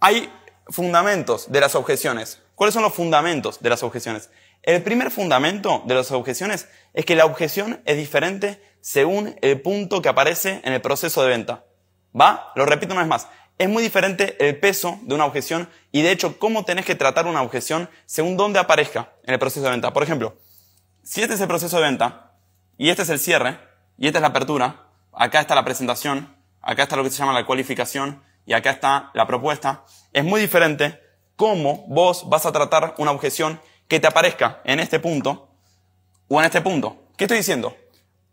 Hay fundamentos de las objeciones. ¿Cuáles son los fundamentos de las objeciones? El primer fundamento de las objeciones es que la objeción es diferente según el punto que aparece en el proceso de venta. ¿Va? Lo repito una vez más. Es muy diferente el peso de una objeción y de hecho cómo tenés que tratar una objeción según dónde aparezca en el proceso de venta. Por ejemplo, si este es el proceso de venta y este es el cierre y esta es la apertura, acá está la presentación, acá está lo que se llama la cualificación y acá está la propuesta, es muy diferente cómo vos vas a tratar una objeción que te aparezca en este punto o en este punto. ¿Qué estoy diciendo?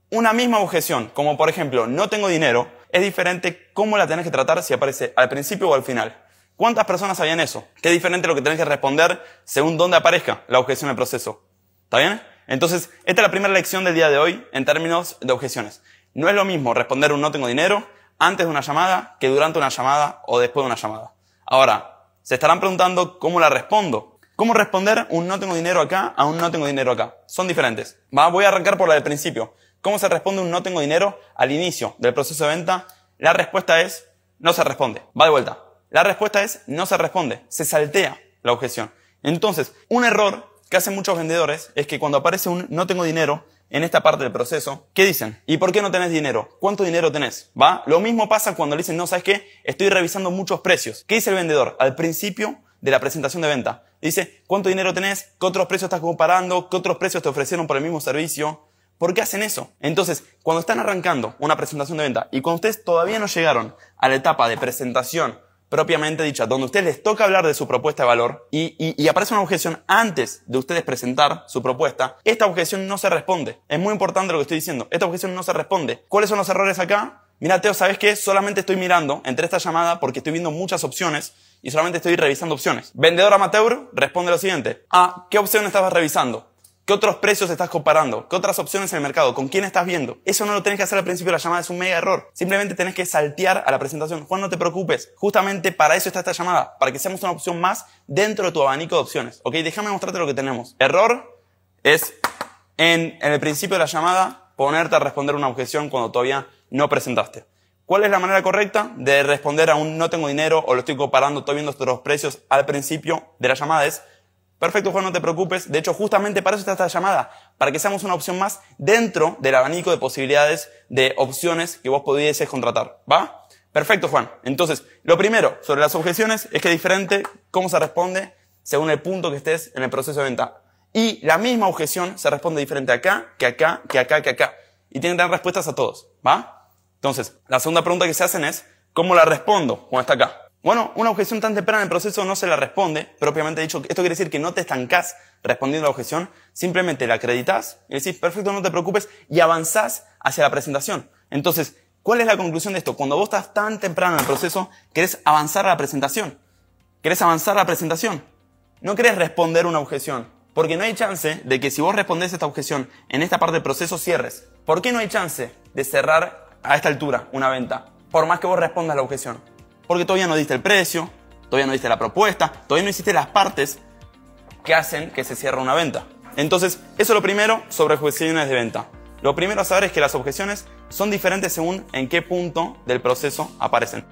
Una misma objeción, como por ejemplo, no tengo dinero, es diferente cómo la tenés que tratar si aparece al principio o al final. ¿Cuántas personas sabían eso? Es diferente lo que tenés que responder según dónde aparezca la objeción del proceso. ¿Está bien? Entonces, esta es la primera lección del día de hoy en términos de objeciones. No es lo mismo responder un no tengo dinero antes de una llamada que durante una llamada o después de una llamada. Ahora, se estarán preguntando cómo la respondo. ¿Cómo responder un no tengo dinero acá a un no tengo dinero acá? Son diferentes. Voy a arrancar por la del principio. ¿Cómo se responde un no tengo dinero al inicio del proceso de venta? La respuesta es no se responde. Va de vuelta. La respuesta es no se responde. Se saltea la objeción. Entonces, un error que hacen muchos vendedores es que cuando aparece un no tengo dinero en esta parte del proceso, ¿qué dicen? ¿Y por qué no tenés dinero? ¿Cuánto dinero tenés? ¿Va? Lo mismo pasa cuando le dicen, no, ¿sabes qué? Estoy revisando muchos precios. ¿Qué dice el vendedor? Al principio de la presentación de venta. Dice, ¿cuánto dinero tenés? ¿Qué otros precios estás comparando? ¿Qué otros precios te ofrecieron por el mismo servicio? ¿Por qué hacen eso? Entonces, cuando están arrancando una presentación de venta y cuando ustedes todavía no llegaron a la etapa de presentación propiamente dicha, donde a ustedes les toca hablar de su propuesta de valor y, y, aparece una objeción antes de ustedes presentar su propuesta, esta objeción no se responde. Es muy importante lo que estoy diciendo. Esta objeción no se responde. ¿Cuáles son los errores acá? Mira, Teo, ¿sabes qué? Solamente estoy mirando entre esta llamada porque estoy viendo muchas opciones y solamente estoy revisando opciones. Vendedor amateur responde lo siguiente. Ah, ¿qué opción estabas revisando? ¿Qué otros precios estás comparando? ¿Qué otras opciones en el mercado? ¿Con quién estás viendo? Eso no lo tenés que hacer al principio de la llamada, es un mega error. Simplemente tenés que saltear a la presentación. Juan, no te preocupes. Justamente para eso está esta llamada, para que seamos una opción más dentro de tu abanico de opciones. ¿Ok? Déjame mostrarte lo que tenemos. Error es en, el principio de la llamada ponerte a responder una objeción cuando todavía no presentaste. ¿Cuál es la manera correcta de responder a un no tengo dinero o lo estoy comparando, estoy viendo estos precios al principio de la llamada? Es Perfecto, Juan, no te preocupes. De hecho, justamente para eso está esta llamada, para que seamos una opción más dentro del abanico de posibilidades de opciones que vos pudieses contratar. ¿Va? Perfecto, Juan. Entonces, lo primero sobre las objeciones es que es diferente cómo se responde según el punto que estés en el proceso de venta. Y la misma objeción se responde diferente acá, que acá, que acá, que acá. Y tienen que respuestas a todos. ¿Va? Entonces, la segunda pregunta que se hacen es, ¿cómo la respondo cuando está acá? Bueno, una objeción tan temprana en el proceso no se la responde, propiamente dicho. Esto quiere decir que no te estancás respondiendo a la objeción, simplemente la acreditas y decís, perfecto, no te preocupes, y avanzás hacia la presentación. Entonces, ¿cuál es la conclusión de esto? Cuando vos estás tan temprano en el proceso, querés avanzar a la presentación. Querés avanzar a la presentación. No querés responder una objeción. Porque no hay chance de que si vos respondés esta objeción en esta parte del proceso cierres. ¿Por qué no hay chance de cerrar a esta altura una venta? Por más que vos respondas la objeción. Porque todavía no diste el precio, todavía no diste la propuesta, todavía no hiciste las partes que hacen que se cierre una venta. Entonces, eso es lo primero sobre objeciones de venta. Lo primero a saber es que las objeciones son diferentes según en qué punto del proceso aparecen.